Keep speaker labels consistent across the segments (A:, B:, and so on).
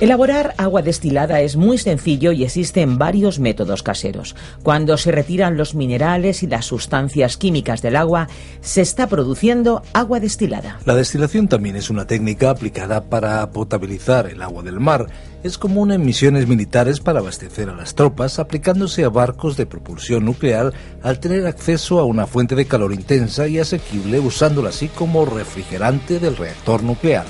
A: Elaborar agua destilada es muy sencillo y existen varios métodos caseros. Cuando se retiran los minerales y las sustancias químicas del agua, se está produciendo agua destilada.
B: La destilación también es una técnica aplicada para potabilizar el agua del mar. Es común en misiones militares para abastecer a las tropas, aplicándose a barcos de propulsión nuclear al tener acceso a una fuente de calor intensa y asequible usándola así como refrigerante del reactor nuclear.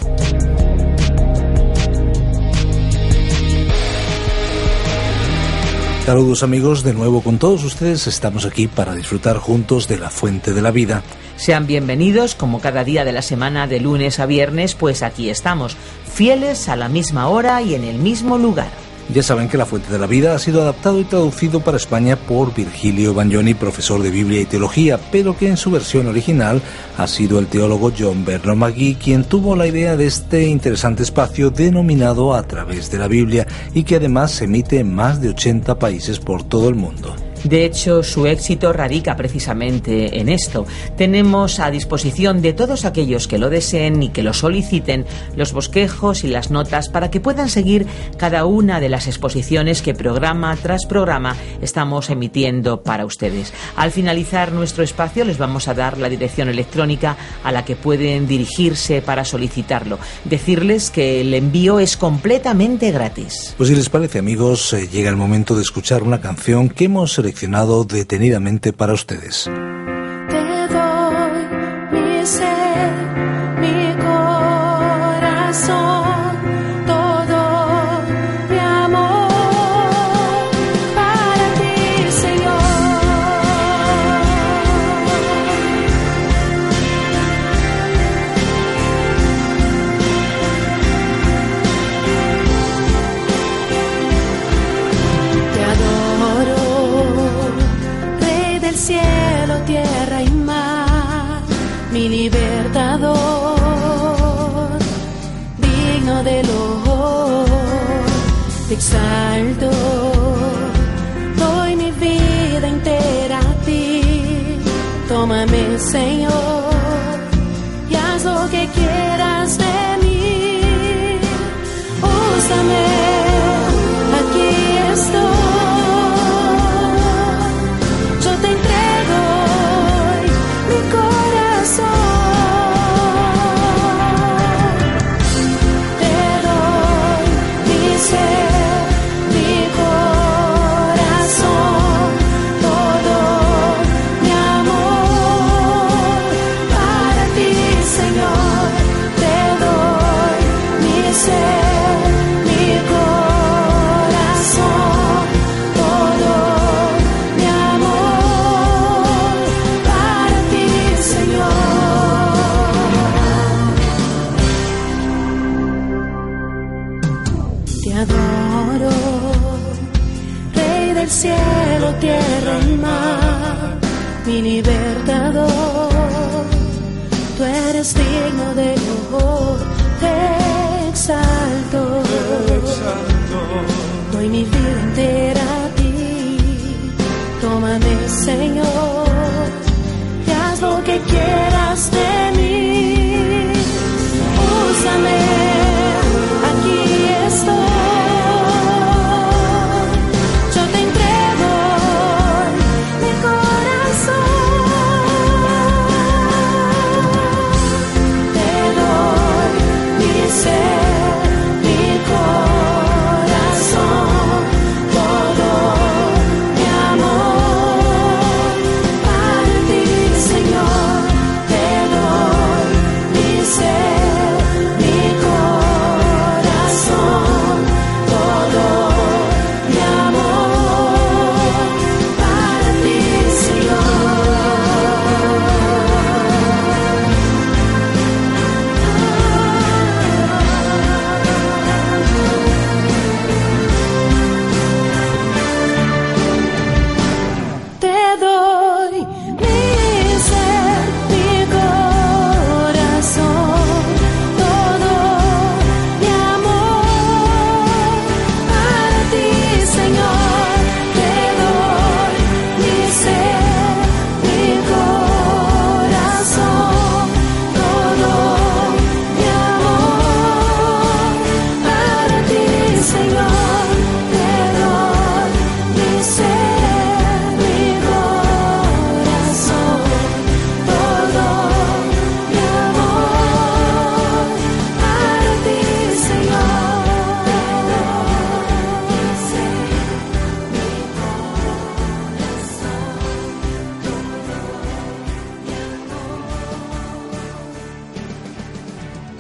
B: Saludos amigos, de nuevo con todos ustedes estamos aquí para disfrutar juntos de la fuente de la vida.
A: Sean bienvenidos como cada día de la semana de lunes a viernes, pues aquí estamos, fieles a la misma hora y en el mismo lugar.
B: Ya saben que La Fuente de la Vida ha sido adaptado y traducido para España por Virgilio Bagnoni, profesor de Biblia y Teología, pero que en su versión original ha sido el teólogo John Bernard McGee quien tuvo la idea de este interesante espacio denominado A través de la Biblia y que además se emite en más de 80 países por todo el mundo.
A: De hecho, su éxito radica precisamente en esto. Tenemos a disposición de todos aquellos que lo deseen y que lo soliciten los bosquejos y las notas para que puedan seguir cada una de las exposiciones que programa tras programa estamos emitiendo para ustedes. Al finalizar nuestro espacio les vamos a dar la dirección electrónica a la que pueden dirigirse para solicitarlo. Decirles que el envío es completamente gratis.
B: Pues si les parece amigos, eh, llega el momento de escuchar una canción que hemos seleccionado detenidamente para ustedes.
C: Mi libertador, digno del honor, te exalto,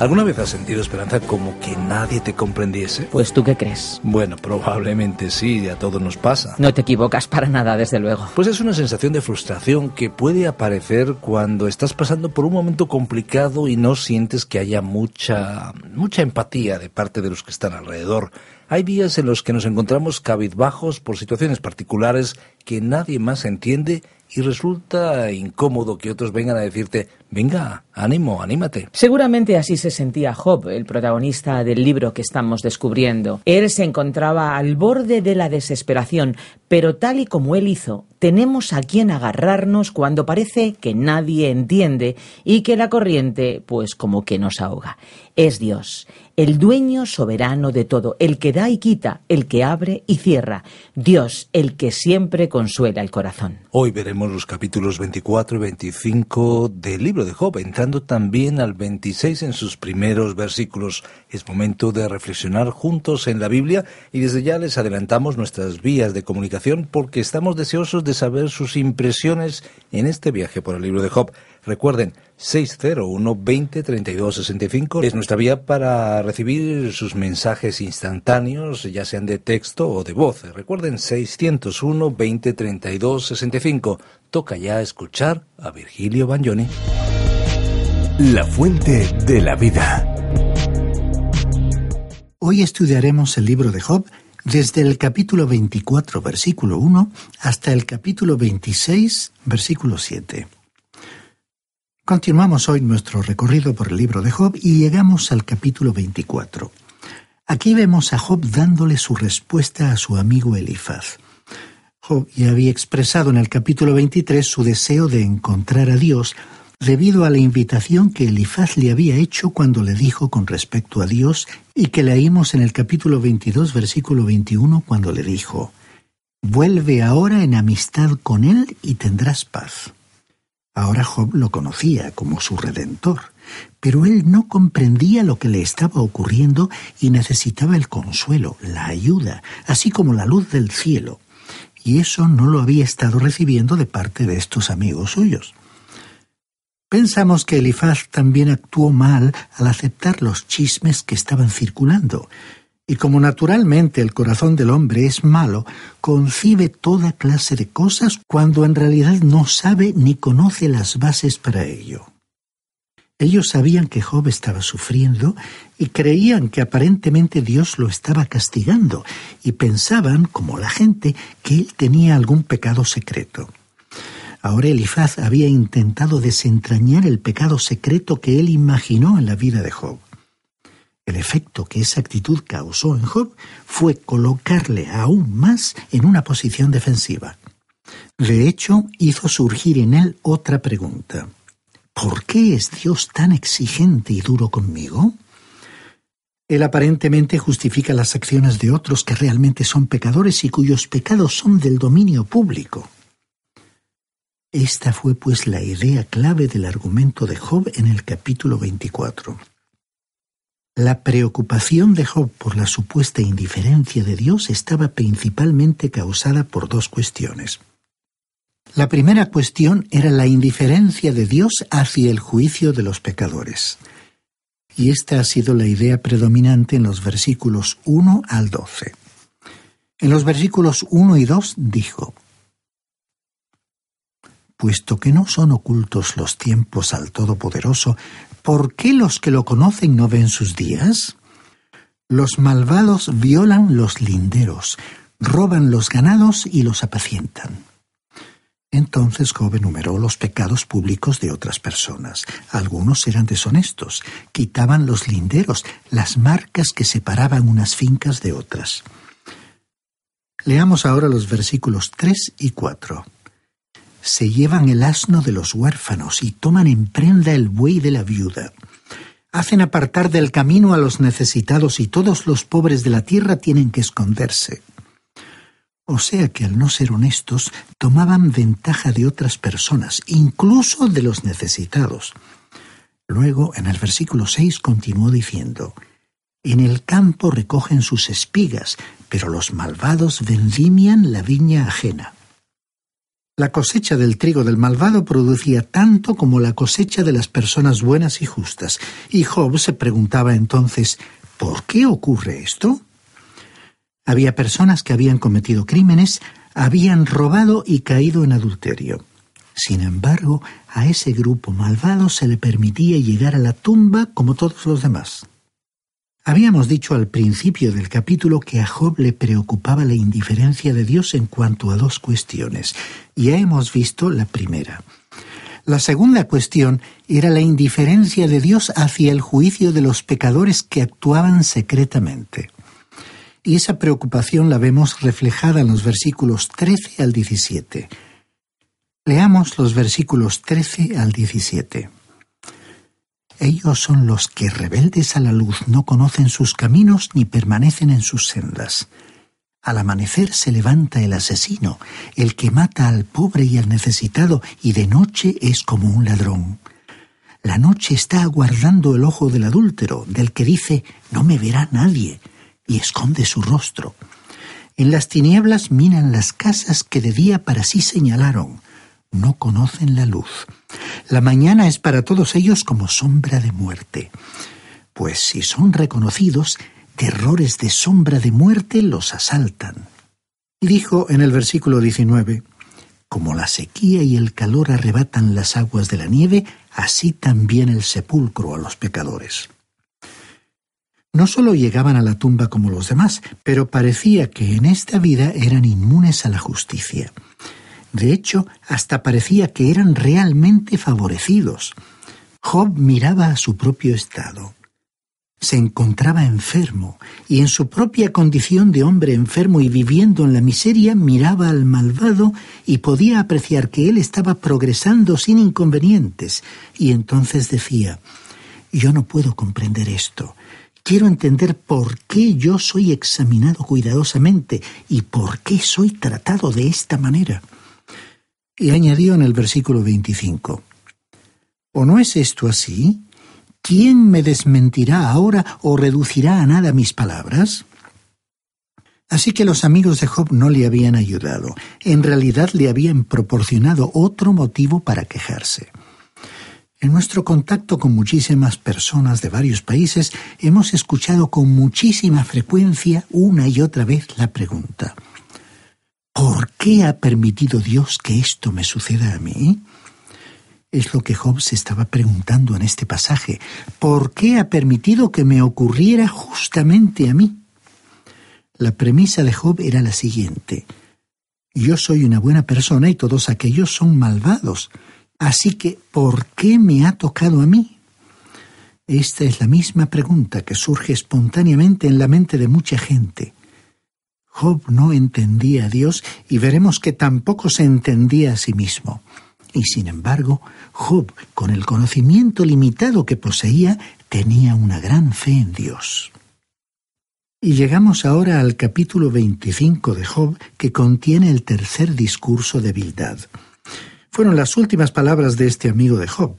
B: ¿Alguna vez has sentido esperanza como que nadie te comprendiese?
A: Pues tú qué crees.
B: Bueno, probablemente sí, a todos nos pasa.
A: No te equivocas para nada, desde luego.
B: Pues es una sensación de frustración que puede aparecer cuando estás pasando por un momento complicado y no sientes que haya mucha mucha empatía de parte de los que están alrededor. Hay días en los que nos encontramos cabizbajos por situaciones particulares que nadie más entiende y resulta incómodo que otros vengan a decirte, venga, ánimo, anímate.
A: Seguramente así se sentía Job, el protagonista del libro que estamos descubriendo. Él se encontraba al borde de la desesperación, pero tal y como él hizo, tenemos a quien agarrarnos cuando parece que nadie entiende y que la corriente, pues como que nos ahoga. Es Dios, el dueño soberano de todo, el que da y quita, el que abre y cierra. Dios, el que siempre consuela el corazón.
B: Hoy veremos los capítulos 24 y 25 del libro de Job, entrando también al 26 en sus primeros versículos. Es momento de reflexionar juntos en la Biblia y desde ya les adelantamos nuestras vías de comunicación porque estamos deseosos de saber sus impresiones en este viaje por el libro de Job. Recuerden, 601 20 32 65 es nuestra vía para recibir sus mensajes instantáneos, ya sean de texto o de voz. Recuerden, 601 20 32 65. Toca ya escuchar a Virgilio Bagnoni.
D: La fuente de la vida.
E: Hoy estudiaremos el libro de Job desde el capítulo 24, versículo 1, hasta el capítulo 26, versículo 7. Continuamos hoy nuestro recorrido por el libro de Job y llegamos al capítulo 24. Aquí vemos a Job dándole su respuesta a su amigo Elifaz. Job ya había expresado en el capítulo 23 su deseo de encontrar a Dios debido a la invitación que Elifaz le había hecho cuando le dijo con respecto a Dios y que leímos en el capítulo 22 versículo 21 cuando le dijo, Vuelve ahora en amistad con Él y tendrás paz. Ahora Job lo conocía como su redentor, pero él no comprendía lo que le estaba ocurriendo y necesitaba el consuelo, la ayuda, así como la luz del cielo. Y eso no lo había estado recibiendo de parte de estos amigos suyos. Pensamos que Elifaz también actuó mal al aceptar los chismes que estaban circulando, y como naturalmente el corazón del hombre es malo, concibe toda clase de cosas cuando en realidad no sabe ni conoce las bases para ello. Ellos sabían que Job estaba sufriendo y creían que aparentemente Dios lo estaba castigando y pensaban, como la gente, que él tenía algún pecado secreto. Ahora Elifaz había intentado desentrañar el pecado secreto que él imaginó en la vida de Job. El efecto que esa actitud causó en Job fue colocarle aún más en una posición defensiva. De hecho, hizo surgir en él otra pregunta. ¿Por qué es Dios tan exigente y duro conmigo? Él aparentemente justifica las acciones de otros que realmente son pecadores y cuyos pecados son del dominio público. Esta fue pues la idea clave del argumento de Job en el capítulo 24. La preocupación de Job por la supuesta indiferencia de Dios estaba principalmente causada por dos cuestiones. La primera cuestión era la indiferencia de Dios hacia el juicio de los pecadores. Y esta ha sido la idea predominante en los versículos 1 al 12. En los versículos 1 y 2 dijo, Puesto que no son ocultos los tiempos al Todopoderoso, ¿por qué los que lo conocen no ven sus días? Los malvados violan los linderos, roban los ganados y los apacientan. Entonces Job enumeró los pecados públicos de otras personas. Algunos eran deshonestos, quitaban los linderos, las marcas que separaban unas fincas de otras. Leamos ahora los versículos 3 y 4. Se llevan el asno de los huérfanos y toman en prenda el buey de la viuda. Hacen apartar del camino a los necesitados y todos los pobres de la tierra tienen que esconderse. O sea que al no ser honestos, tomaban ventaja de otras personas, incluso de los necesitados. Luego, en el versículo 6, continuó diciendo, En el campo recogen sus espigas, pero los malvados vendimian la viña ajena. La cosecha del trigo del malvado producía tanto como la cosecha de las personas buenas y justas, y Job se preguntaba entonces, ¿por qué ocurre esto? Había personas que habían cometido crímenes, habían robado y caído en adulterio. Sin embargo, a ese grupo malvado se le permitía llegar a la tumba como todos los demás. Habíamos dicho al principio del capítulo que a Job le preocupaba la indiferencia de Dios en cuanto a dos cuestiones. Ya hemos visto la primera. La segunda cuestión era la indiferencia de Dios hacia el juicio de los pecadores que actuaban secretamente. Y esa preocupación la vemos reflejada en los versículos 13 al 17. Leamos los versículos 13 al 17. Ellos son los que, rebeldes a la luz, no conocen sus caminos ni permanecen en sus sendas. Al amanecer se levanta el asesino, el que mata al pobre y al necesitado, y de noche es como un ladrón. La noche está aguardando el ojo del adúltero, del que dice, no me verá nadie y esconde su rostro. En las tinieblas minan las casas que de día para sí señalaron. No conocen la luz. La mañana es para todos ellos como sombra de muerte. Pues si son reconocidos, terrores de sombra de muerte los asaltan. Y dijo en el versículo 19, Como la sequía y el calor arrebatan las aguas de la nieve, así también el sepulcro a los pecadores. No solo llegaban a la tumba como los demás, pero parecía que en esta vida eran inmunes a la justicia. De hecho, hasta parecía que eran realmente favorecidos. Job miraba a su propio estado. Se encontraba enfermo, y en su propia condición de hombre enfermo y viviendo en la miseria, miraba al malvado y podía apreciar que él estaba progresando sin inconvenientes, y entonces decía, yo no puedo comprender esto, Quiero entender por qué yo soy examinado cuidadosamente y por qué soy tratado de esta manera. Y añadió en el versículo 25, ¿O no es esto así? ¿Quién me desmentirá ahora o reducirá a nada mis palabras? Así que los amigos de Job no le habían ayudado, en realidad le habían proporcionado otro motivo para quejarse. En nuestro contacto con muchísimas personas de varios países hemos escuchado con muchísima frecuencia una y otra vez la pregunta ¿Por qué ha permitido Dios que esto me suceda a mí? Es lo que Job se estaba preguntando en este pasaje. ¿Por qué ha permitido que me ocurriera justamente a mí? La premisa de Job era la siguiente. Yo soy una buena persona y todos aquellos son malvados. Así que, ¿por qué me ha tocado a mí? Esta es la misma pregunta que surge espontáneamente en la mente de mucha gente. Job no entendía a Dios y veremos que tampoco se entendía a sí mismo. Y sin embargo, Job, con el conocimiento limitado que poseía, tenía una gran fe en Dios. Y llegamos ahora al capítulo 25 de Job, que contiene el tercer discurso de Bildad fueron las últimas palabras de este amigo de Job.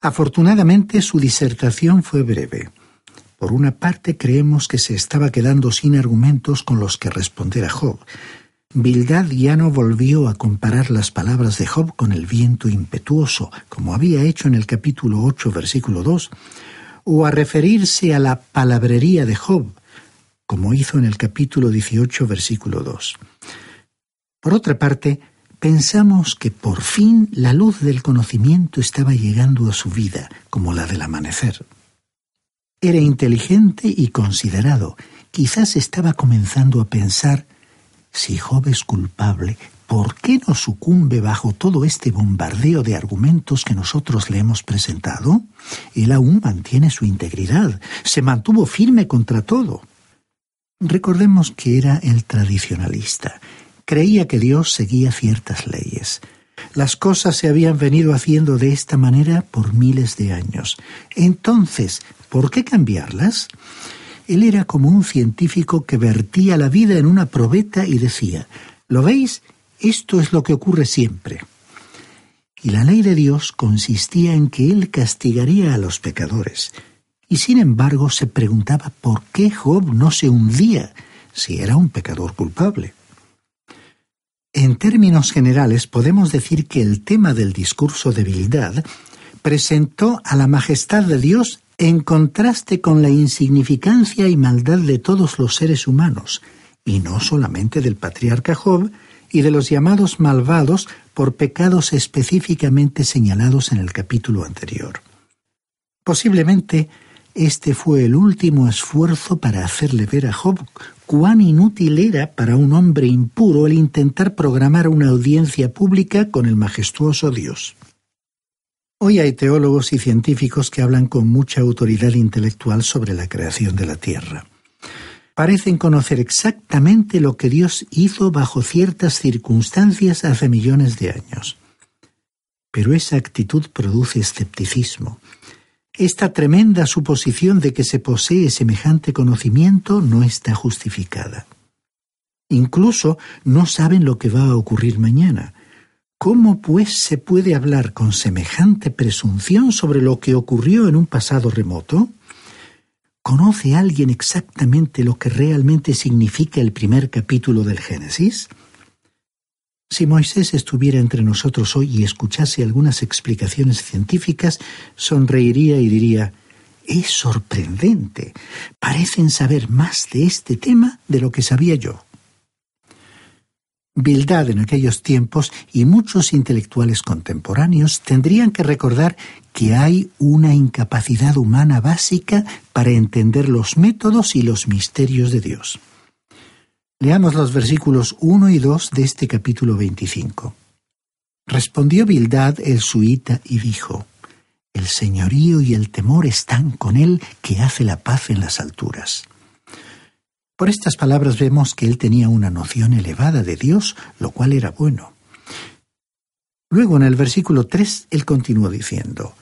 E: Afortunadamente su disertación fue breve. Por una parte creemos que se estaba quedando sin argumentos con los que responder a Job. Bildad ya no volvió a comparar las palabras de Job con el viento impetuoso, como había hecho en el capítulo 8, versículo 2, o a referirse a la palabrería de Job, como hizo en el capítulo 18, versículo 2. Por otra parte, Pensamos que por fin la luz del conocimiento estaba llegando a su vida, como la del amanecer. Era inteligente y considerado. Quizás estaba comenzando a pensar, si Job es culpable, ¿por qué no sucumbe bajo todo este bombardeo de argumentos que nosotros le hemos presentado? Él aún mantiene su integridad, se mantuvo firme contra todo. Recordemos que era el tradicionalista. Creía que Dios seguía ciertas leyes. Las cosas se habían venido haciendo de esta manera por miles de años. Entonces, ¿por qué cambiarlas? Él era como un científico que vertía la vida en una probeta y decía, ¿lo veis? Esto es lo que ocurre siempre. Y la ley de Dios consistía en que Él castigaría a los pecadores. Y sin embargo se preguntaba por qué Job no se hundía si era un pecador culpable. En términos generales podemos decir que el tema del discurso de Bildad presentó a la majestad de Dios en contraste con la insignificancia y maldad de todos los seres humanos, y no solamente del patriarca Job y de los llamados malvados por pecados específicamente señalados en el capítulo anterior. Posiblemente este fue el último esfuerzo para hacerle ver a Job cuán inútil era para un hombre impuro el intentar programar una audiencia pública con el majestuoso Dios. Hoy hay teólogos y científicos que hablan con mucha autoridad intelectual sobre la creación de la Tierra. Parecen conocer exactamente lo que Dios hizo bajo ciertas circunstancias hace millones de años. Pero esa actitud produce escepticismo. Esta tremenda suposición de que se posee semejante conocimiento no está justificada. Incluso no saben lo que va a ocurrir mañana. ¿Cómo pues se puede hablar con semejante presunción sobre lo que ocurrió en un pasado remoto? ¿Conoce alguien exactamente lo que realmente significa el primer capítulo del Génesis? Si Moisés estuviera entre nosotros hoy y escuchase algunas explicaciones científicas, sonreiría y diría, es sorprendente. Parecen saber más de este tema de lo que sabía yo. Bildad en aquellos tiempos y muchos intelectuales contemporáneos tendrían que recordar que hay una incapacidad humana básica para entender los métodos y los misterios de Dios. Leamos los versículos 1 y 2 de este capítulo 25. Respondió Bildad el suita y dijo, El señorío y el temor están con él que hace la paz en las alturas. Por estas palabras vemos que él tenía una noción elevada de Dios, lo cual era bueno. Luego en el versículo 3 él continuó diciendo,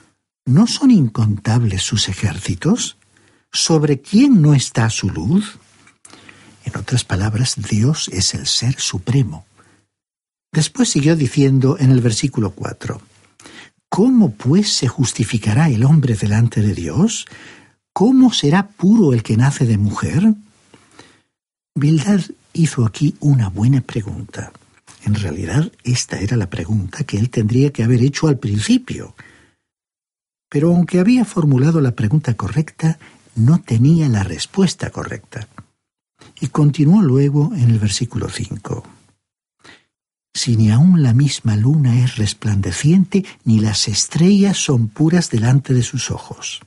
E: ¿No son incontables sus ejércitos? ¿Sobre quién no está su luz? En otras palabras, Dios es el Ser Supremo. Después siguió diciendo en el versículo 4, ¿Cómo pues se justificará el hombre delante de Dios? ¿Cómo será puro el que nace de mujer? Bildad hizo aquí una buena pregunta. En realidad, esta era la pregunta que él tendría que haber hecho al principio. Pero aunque había formulado la pregunta correcta, no tenía la respuesta correcta. Y continuó luego en el versículo 5. Si ni aun la misma luna es resplandeciente, ni las estrellas son puras delante de sus ojos.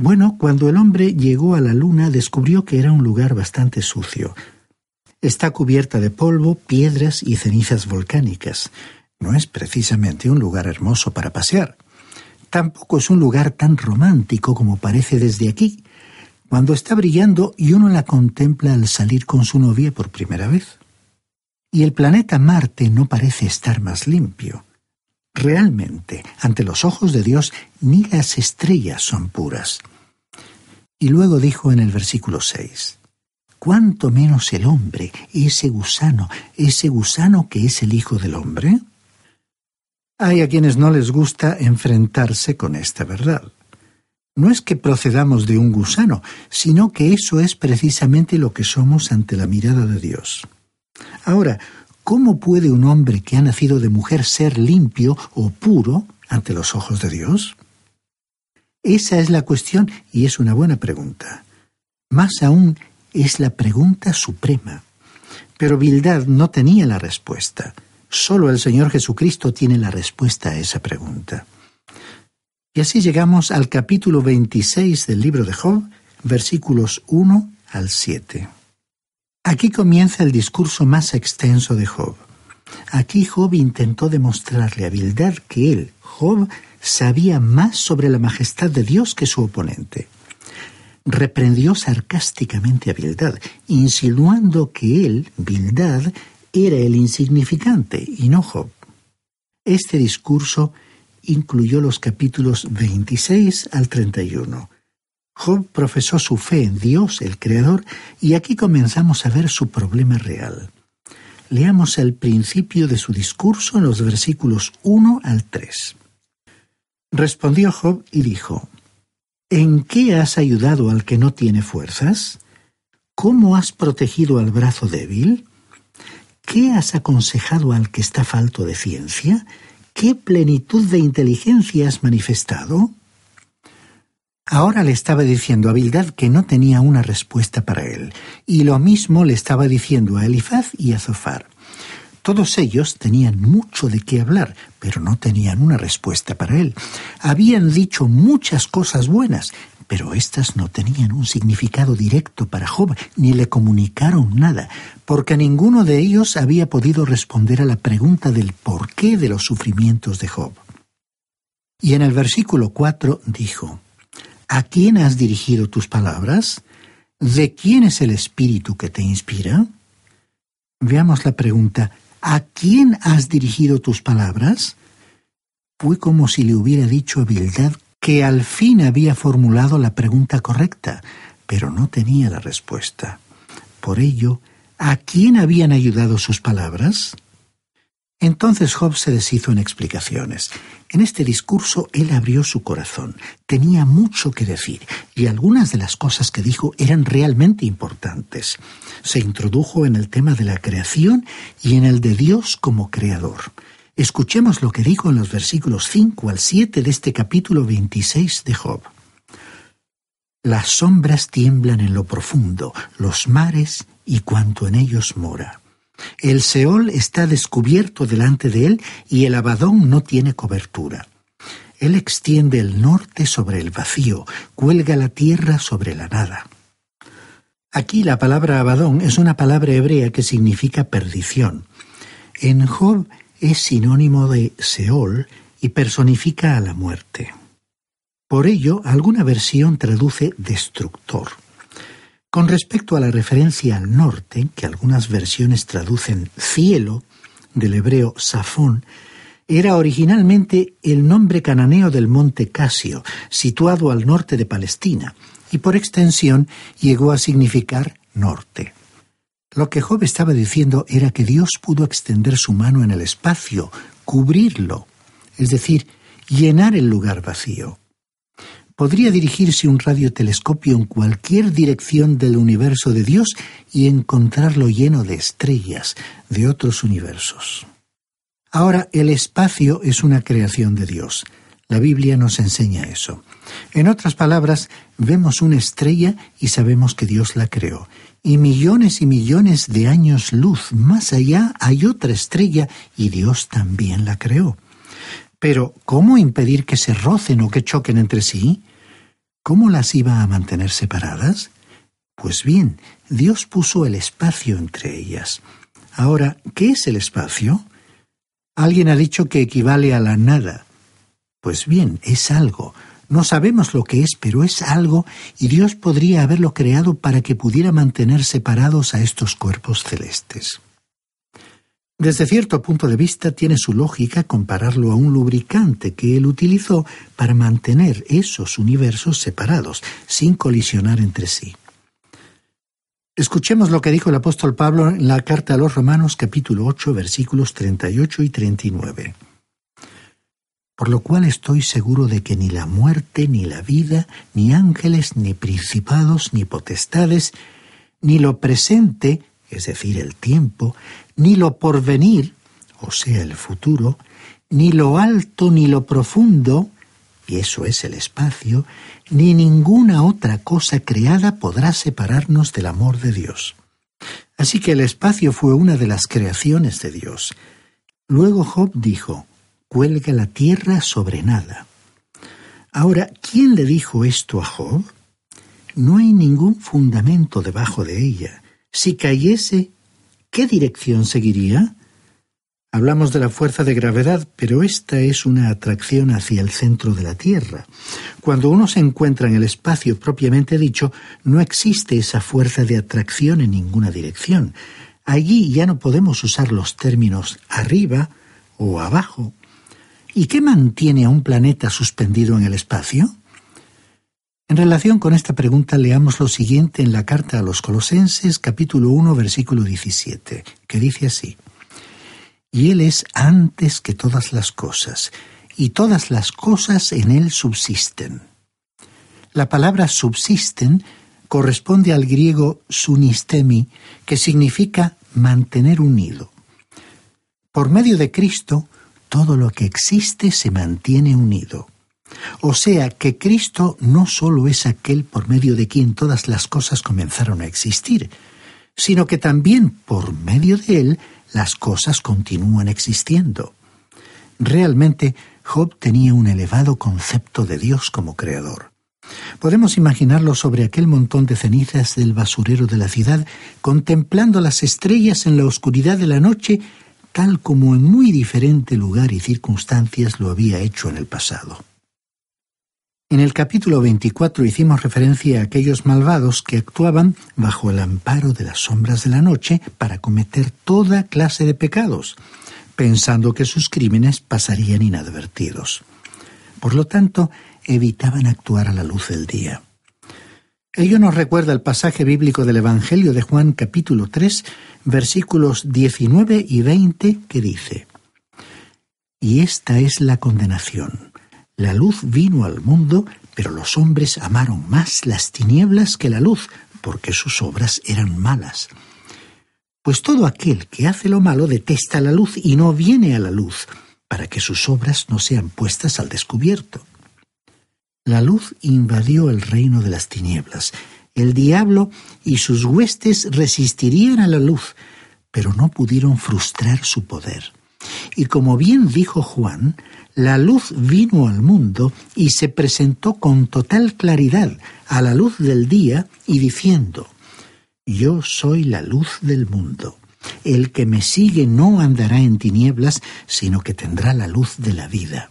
E: Bueno, cuando el hombre llegó a la luna descubrió que era un lugar bastante sucio. Está cubierta de polvo, piedras y cenizas volcánicas. No es precisamente un lugar hermoso para pasear. Tampoco es un lugar tan romántico como parece desde aquí, cuando está brillando y uno la contempla al salir con su novia por primera vez. Y el planeta Marte no parece estar más limpio. Realmente, ante los ojos de Dios, ni las estrellas son puras. Y luego dijo en el versículo 6, ¿cuánto menos el hombre, ese gusano, ese gusano que es el Hijo del Hombre? Hay a quienes no les gusta enfrentarse con esta verdad. No es que procedamos de un gusano, sino que eso es precisamente lo que somos ante la mirada de Dios. Ahora, ¿Cómo puede un hombre que ha nacido de mujer ser limpio o puro ante los ojos de Dios? Esa es la cuestión y es una buena pregunta. Más aún, es la pregunta suprema. Pero Bildad no tenía la respuesta. Solo el Señor Jesucristo tiene la respuesta a esa pregunta. Y así llegamos al capítulo 26 del libro de Job, versículos 1 al 7. Aquí comienza el discurso más extenso de Job. Aquí Job intentó demostrarle a Bildad que él, Job, sabía más sobre la majestad de Dios que su oponente. Reprendió sarcásticamente a Bildad, insinuando que él, Bildad, era el insignificante y no Job. Este discurso incluyó los capítulos 26 al 31. Job profesó su fe en Dios, el Creador, y aquí comenzamos a ver su problema real. Leamos el principio de su discurso en los versículos 1 al 3. Respondió Job y dijo, ¿En qué has ayudado al que no tiene fuerzas? ¿Cómo has protegido al brazo débil? ¿Qué has aconsejado al que está falto de ciencia? ¿Qué plenitud de inteligencia has manifestado? Ahora le estaba diciendo a Bildad que no tenía una respuesta para él, y lo mismo le estaba diciendo a Elifaz y a Zofar. Todos ellos tenían mucho de qué hablar, pero no tenían una respuesta para él. Habían dicho muchas cosas buenas, pero éstas no tenían un significado directo para Job, ni le comunicaron nada, porque ninguno de ellos había podido responder a la pregunta del porqué de los sufrimientos de Job. Y en el versículo 4 dijo, ¿A quién has dirigido tus palabras? ¿De quién es el espíritu que te inspira? Veamos la pregunta, ¿a quién has dirigido tus palabras? Fue como si le hubiera dicho a Bildad que al fin había formulado la pregunta correcta, pero no tenía la respuesta. Por ello, ¿a quién habían ayudado sus palabras? Entonces Job se deshizo en explicaciones. En este discurso él abrió su corazón. Tenía mucho que decir y algunas de las cosas que dijo eran realmente importantes. Se introdujo en el tema de la creación y en el de Dios como creador. Escuchemos lo que dijo en los versículos 5 al 7 de este capítulo 26 de Job. Las sombras tiemblan en lo profundo, los mares y cuanto en ellos mora. El Seol está descubierto delante de él y el Abadón no tiene cobertura. Él extiende el norte sobre el vacío, cuelga la tierra sobre la nada. Aquí la palabra Abadón es una palabra hebrea que significa perdición. En Job es sinónimo de Seol y personifica a la muerte. Por ello, alguna versión traduce destructor. Con respecto a la referencia al norte, que algunas versiones traducen cielo, del hebreo safón, era originalmente el nombre cananeo del monte Casio, situado al norte de Palestina, y por extensión llegó a significar norte. Lo que Job estaba diciendo era que Dios pudo extender su mano en el espacio, cubrirlo, es decir, llenar el lugar vacío podría dirigirse un radiotelescopio en cualquier dirección del universo de Dios y encontrarlo lleno de estrellas de otros universos. Ahora, el espacio es una creación de Dios. La Biblia nos enseña eso. En otras palabras, vemos una estrella y sabemos que Dios la creó. Y millones y millones de años luz más allá hay otra estrella y Dios también la creó. Pero, ¿cómo impedir que se rocen o que choquen entre sí? ¿Cómo las iba a mantener separadas? Pues bien, Dios puso el espacio entre ellas. Ahora, ¿qué es el espacio? Alguien ha dicho que equivale a la nada. Pues bien, es algo. No sabemos lo que es, pero es algo y Dios podría haberlo creado para que pudiera mantener separados a estos cuerpos celestes. Desde cierto punto de vista tiene su lógica compararlo a un lubricante que él utilizó para mantener esos universos separados, sin colisionar entre sí. Escuchemos lo que dijo el apóstol Pablo en la carta a los Romanos capítulo 8 versículos 38 y 39. Por lo cual estoy seguro de que ni la muerte, ni la vida, ni ángeles, ni principados, ni potestades, ni lo presente, es decir, el tiempo, ni lo porvenir, o sea, el futuro, ni lo alto ni lo profundo, y eso es el espacio, ni ninguna otra cosa creada podrá separarnos del amor de Dios. Así que el espacio fue una de las creaciones de Dios. Luego Job dijo, cuelga la tierra sobre nada. Ahora, ¿quién le dijo esto a Job? No hay ningún fundamento debajo de ella. Si cayese, ¿qué dirección seguiría? Hablamos de la fuerza de gravedad, pero esta es una atracción hacia el centro de la Tierra. Cuando uno se encuentra en el espacio propiamente dicho, no existe esa fuerza de atracción en ninguna dirección. Allí ya no podemos usar los términos arriba o abajo. ¿Y qué mantiene a un planeta suspendido en el espacio? En relación con esta pregunta leamos lo siguiente en la carta a los Colosenses capítulo 1 versículo 17, que dice así y Él es antes que todas las cosas, y todas las cosas en Él subsisten. La palabra subsisten corresponde al griego sunistemi, que significa mantener unido. Por medio de Cristo, todo lo que existe se mantiene unido. O sea que Cristo no solo es aquel por medio de quien todas las cosas comenzaron a existir, sino que también por medio de él las cosas continúan existiendo. Realmente, Job tenía un elevado concepto de Dios como creador. Podemos imaginarlo sobre aquel montón de cenizas del basurero de la ciudad, contemplando las estrellas en la oscuridad de la noche, tal como en muy diferente lugar y circunstancias lo había hecho en el pasado. En el capítulo 24 hicimos referencia a aquellos malvados que actuaban bajo el amparo de las sombras de la noche para cometer toda clase de pecados, pensando que sus crímenes pasarían inadvertidos. Por lo tanto, evitaban actuar a la luz del día. Ello nos recuerda el pasaje bíblico del Evangelio de Juan capítulo 3, versículos 19 y 20, que dice, Y esta es la condenación la luz vino al mundo, pero los hombres amaron más las tinieblas que la luz, porque sus obras eran malas. Pues todo aquel que hace lo malo detesta la luz y no viene a la luz, para que sus obras no sean puestas al descubierto. La luz invadió el reino de las tinieblas. El diablo y sus huestes resistirían a la luz, pero no pudieron frustrar su poder. Y como bien dijo Juan, la luz vino al mundo y se presentó con total claridad a la luz del día y diciendo, Yo soy la luz del mundo. El que me sigue no andará en tinieblas, sino que tendrá la luz de la vida.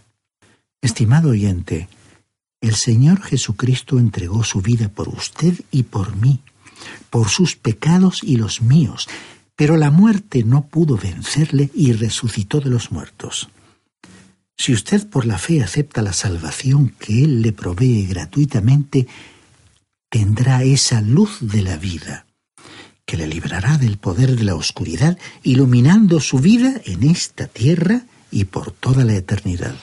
E: Estimado oyente, el Señor Jesucristo entregó su vida por usted y por mí, por sus pecados y los míos, pero la muerte no pudo vencerle y resucitó de los muertos. Si usted por la fe acepta la salvación que Él le provee gratuitamente, tendrá esa luz de la vida, que le librará del poder de la oscuridad, iluminando su vida en esta tierra y por toda la eternidad.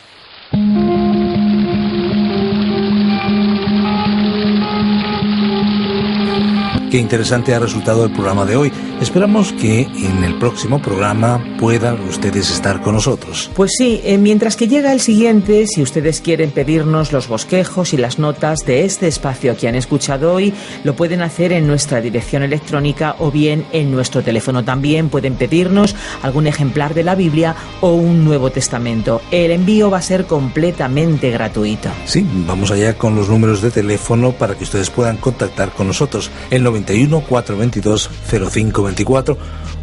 B: Qué interesante ha resultado el programa de hoy. Esperamos que en el próximo programa puedan ustedes estar con nosotros.
A: Pues sí, eh, mientras que llega el siguiente, si ustedes quieren pedirnos los bosquejos y las notas de este espacio que han escuchado hoy, lo pueden hacer en nuestra dirección electrónica o bien en nuestro teléfono. También pueden pedirnos algún ejemplar de la Biblia o un Nuevo Testamento. El envío va a ser completamente gratuito.
B: Sí, vamos allá con los números de teléfono para que ustedes puedan contactar con nosotros. El 91 422 0524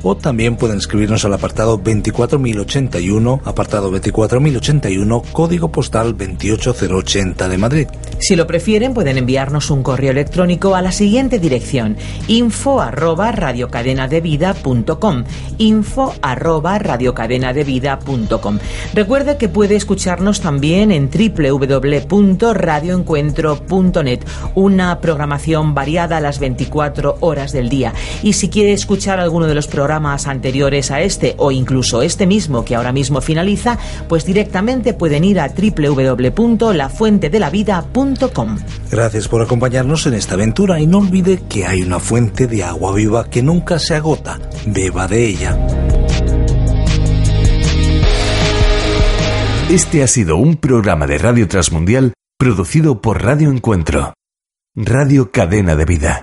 B: o también pueden escribirnos al apartado 24081, apartado 24081, código postal 28080 de Madrid.
A: Si lo prefieren, pueden enviarnos un correo electrónico a la siguiente dirección: info arroba radiocadenadevida.com. Info arroba radiocadenadevida.com. Recuerde que puede escucharnos también en www.radioencuentro.net, una programación variada a las 24 horas del día. Y si quiere escuchar alguno de los programas anteriores a este o incluso este mismo que ahora mismo finaliza, pues directamente pueden ir a www.lafuentedelavida.com.
B: Gracias por acompañarnos en esta aventura y no olvide que hay una fuente de agua viva que nunca se agota. Beba de ella.
D: Este ha sido un programa de Radio Transmundial producido por Radio Encuentro, Radio Cadena de Vida.